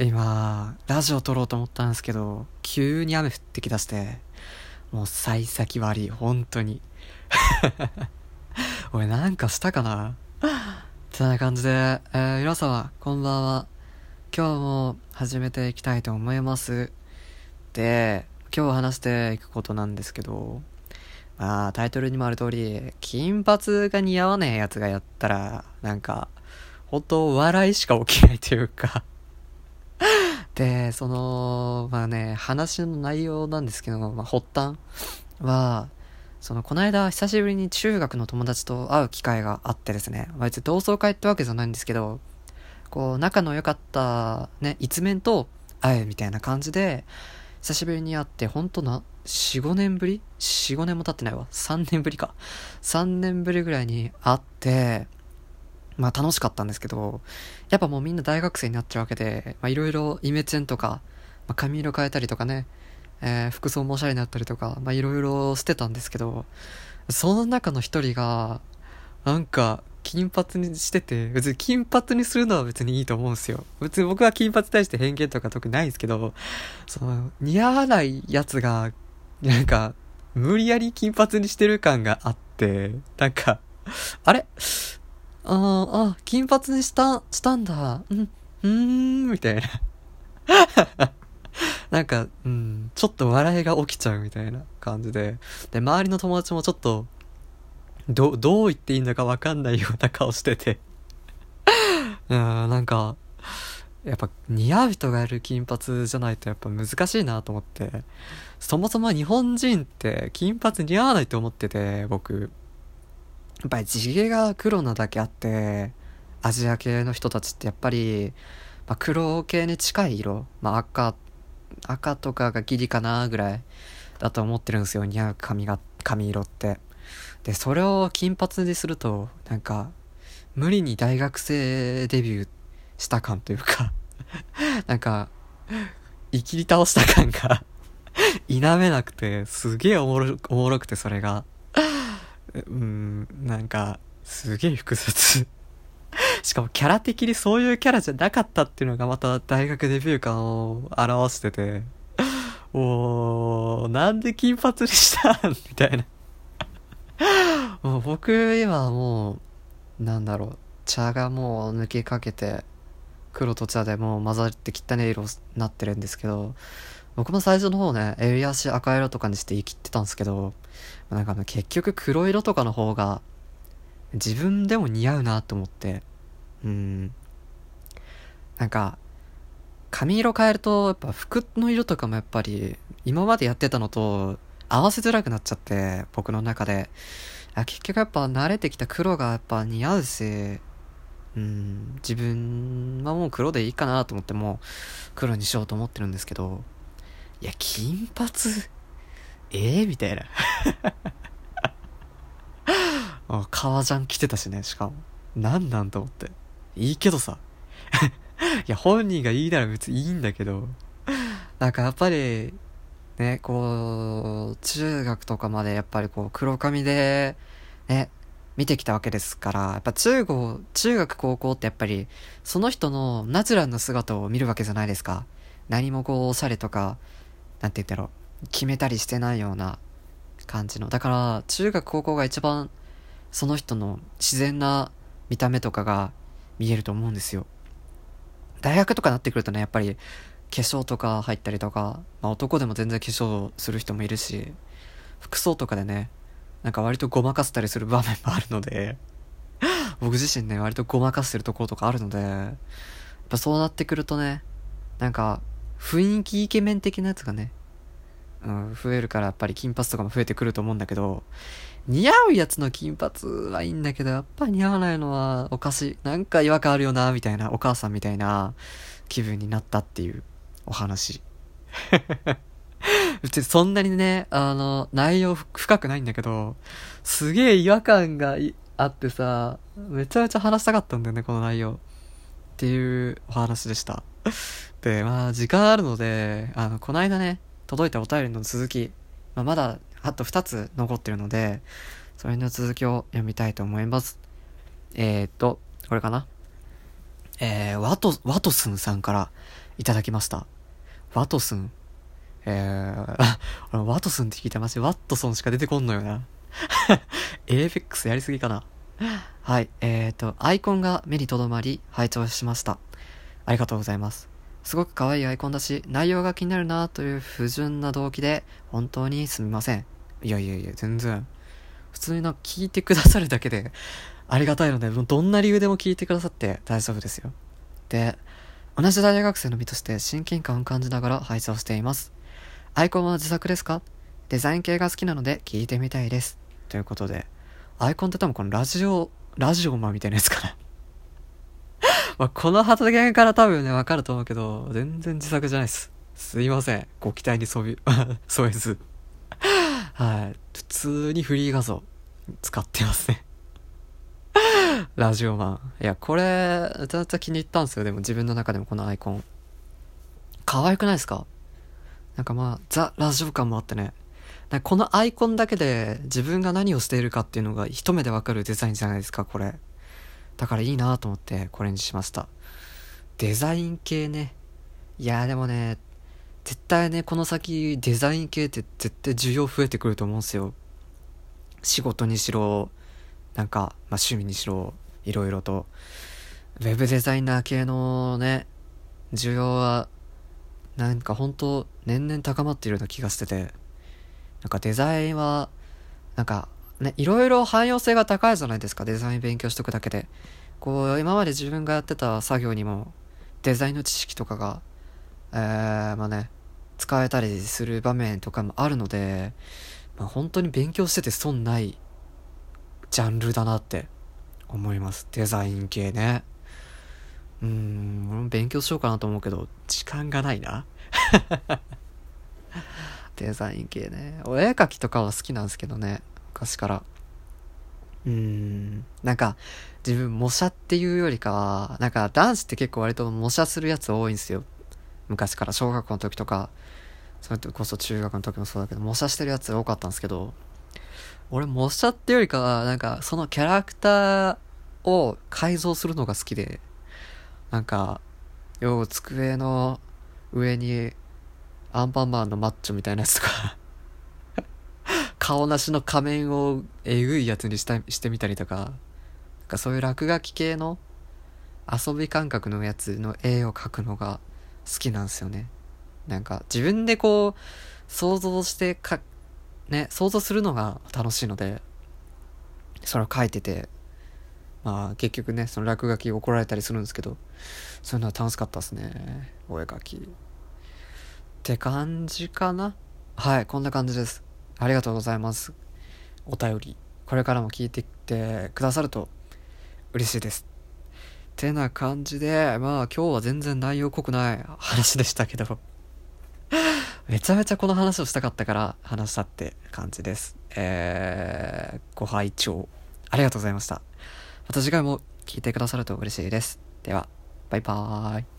今、ラジオ撮ろうと思ったんですけど、急に雨降ってきだして、もう幸先悪い、本当に。俺なんかしたかな？ってな感じで、えー、皆様、こんばんは。今日も始めていきたいと思います。で、今日話していくことなんですけど、まあ、タイトルにもある通り、金髪が似合わねえやつがやったら、なんか、本当笑いしか起きないというかで、その、まあね、話の内容なんですけど、まあ、発端は、その、この間、久しぶりに中学の友達と会う機会があってですね、まあ、別に同窓会ってわけじゃないんですけど、こう、仲の良かった、ね、一面と会うみたいな感じで、久しぶりに会って、ほんとな、4、5年ぶり ?4、5年も経ってないわ。3年ぶりか。3年ぶりぐらいに会って、まあ楽しかったんですけど、やっぱもうみんな大学生になっちゃうわけで、まあいろいろイメチェンとか、まあ、髪色変えたりとかね、えー、服装もおしゃれになったりとか、まあいろいろしてたんですけど、その中の一人が、なんか、金髪にしてて、別に金髪にするのは別にいいと思うんですよ。別に僕は金髪に対して偏見とか特にないんですけど、その、似合わないやつが、なんか、無理やり金髪にしてる感があって、なんか、あれ？ああ、金髪にした、したんだ。うん、うーん、みたいな。なんか、うん、ちょっと笑いが起きちゃうみたいな感じで。で、周りの友達もちょっと、ど、どう言っていいんだかわかんないような顔してて。うん、なんか、やっぱ似合う人がいる金髪じゃないとやっぱ難しいなと思って。そもそも日本人って金髪似合わないと思ってて、僕。やっぱり地毛が黒なだけあって、アジア系の人たちってやっぱり、まあ、黒系に近い色、まあ、赤、赤とかがギリかなぐらいだと思ってるんですよ、似合う髪が、髪色って。で、それを金髪にすると、なんか、無理に大学生デビューした感というか なんか、生きり倒した感が 否めなくて、すげえおもろ、おもろくて、それが。うん、なんか、すげえ複雑。しかもキャラ的にそういうキャラじゃなかったっていうのがまた大学デビュー感を表してて、おー、なんで金髪にしたん？みたいな。もう僕今もう、なんだろう、茶がもう抜けかけて、黒と茶でもう混ざって汚い色になってるんですけど、僕も最初の方ね、襟足赤色とかにして生きてたんですけど、なんか結局黒色とかの方が自分でも似合うなと思って、うん。なんか、髪色変えると、やっぱ服の色とかもやっぱり、今までやってたのと合わせづらくなっちゃって、僕の中で。結局やっぱ慣れてきた黒がやっぱ似合うし、うん、自分はもう黒でいいかなと思ってもう黒にしようと思ってるんですけど、いや、金髪、え？えー、みたいな。革ジャン着てたしね、しかも。なんなんと思って。いいけどさ。いや、本人がいいなら別にいいんだけど、なんかやっぱり、ね、こう、中学とかまでやっぱりこう、黒髪で、ね、見てきたわけですから、やっぱ中高、中学高校ってやっぱり、その人のナチュラルな姿を見るわけじゃないですか。何もこう、おしゃれとか、なんて言うんだろう、決めたりしてないような感じの。だから、中学高校が一番、その人の自然な見た目とかが見えると思うんですよ。大学とかなってくるとね、やっぱり、化粧とか入ったりとか、まあ男でも全然化粧する人もいるし、服装とかでね、なんか割とごまかしたりする場面もあるので 僕自身ね、割とごまかしてるところとかあるので、やっぱそうなってくるとね、なんか、雰囲気イケメン的なやつがね、うん、増えるからやっぱり金髪とかも増えてくると思うんだけど、似合うやつの金髪はいいんだけど、やっぱ似合わないのはおかしい。なんか違和感あるよな、みたいな、お母さんみたいな気分になったっていうお話。別にそんなにね、あの、内容深くないんだけど、すげえ違和感があってさ、めちゃめちゃ話したかったんだよね、この内容。っていうお話でした。で、まあ、時間あるので、あの、この間ね、届いたお便りの続き、まあ、まだ、あと2つ残ってるので、それの続きを読みたいと思います。えー、っと、これかな？えー、ワト、ワトスンさんから、いただきました。ワトスン。えー、ワトスンって聞いてまし、ワットソンしか出てこんのよな。エーペックスやりすぎかな。はい、えーと、アイコンが目に留まり、拝聴しました。ありがとうございます。すごく可愛いアイコンだし、内容が気になるなという不純な動機で、本当にすみません。いやいやいや、全然。普通にな、聞いてくださるだけで、ありがたいので、もうどんな理由でも聞いてくださって大丈夫ですよ。で、同じ大学生の身として親近感を感じながら配送しています。アイコンは自作ですか？デザイン系が好きなので聞いてみたいです。ということで、アイコンって多分このラジオ、ラジオマンみたいなやつかなまあ、この発言から多分ね、わかると思うけど、全然自作じゃないです。すいません。ご期待にそび、添えず。はい。普通にフリー画像使ってますねラジオマン。いや、これ、めちゃめちゃ気に入ったんですよ。でも自分の中でもこのアイコン。可愛くないですか？なんかまあ、ザ・ラジオ感もあってね。このアイコンだけで自分が何をしているかっていうのが一目でわかるデザインじゃないですか、これ。だからいいなと思ってこれにしました。デザイン系ね。いやでもね、絶対ね、この先デザイン系って絶対需要増えてくると思うんですよ。仕事にしろ、なんか、まあ、趣味にしろ、いろいろと。ウェブデザイナー系のね、需要は、なんか本当年々高まっているような気がしてて、なんかデザインは、なんか、ね、いろいろ汎用性が高いじゃないですか、デザイン勉強しとくだけで。こう、今まで自分がやってた作業にも、デザインの知識とかが、えー、まあね、使えたりする場面とかもあるので、まあ、本当に勉強してて損ないジャンルだなって思います。デザイン系ね。うん、俺も勉強しようかなと思うけど、時間がないな。デザイン系ね。お絵描きとかは好きなんですけどね。昔から。うーん、なんか、自分模写っていうよりかは、なんか男子って結構割と模写するやつ多いんですよ。昔から小学校の時とか、それこそ中学の時もそうだけど、模写してるやつ多かったんですけど、俺模写ってよりかは、なんかそのキャラクターを改造するのが好きで、なんか、よう机の上にアンパンマンのマッチョみたいなやつとか顔なしの仮面をえぐいやつにしたしてみたりとか、なんかそういう落書き系の遊び感覚のやつの絵を描くのが好きなんですよね。なんか自分でこう想像してか、ね、想像するのが楽しいので、それを書いてて、まあ結局ね、その落書き怒られたりするんですけど、そういうのは楽しかったですね。お絵描き。って感じかなはい、こんな感じです。ありがとうございます。お便り、これからも聞いてきてくださると嬉しいです。てな感じで、まあ今日は全然内容濃くない話でしたけど めちゃめちゃこの話をしたかったから話したって感じです。えー、ご拝聴ありがとうございました。また次回も聞いてくださると嬉しいです。では、バイバーイ。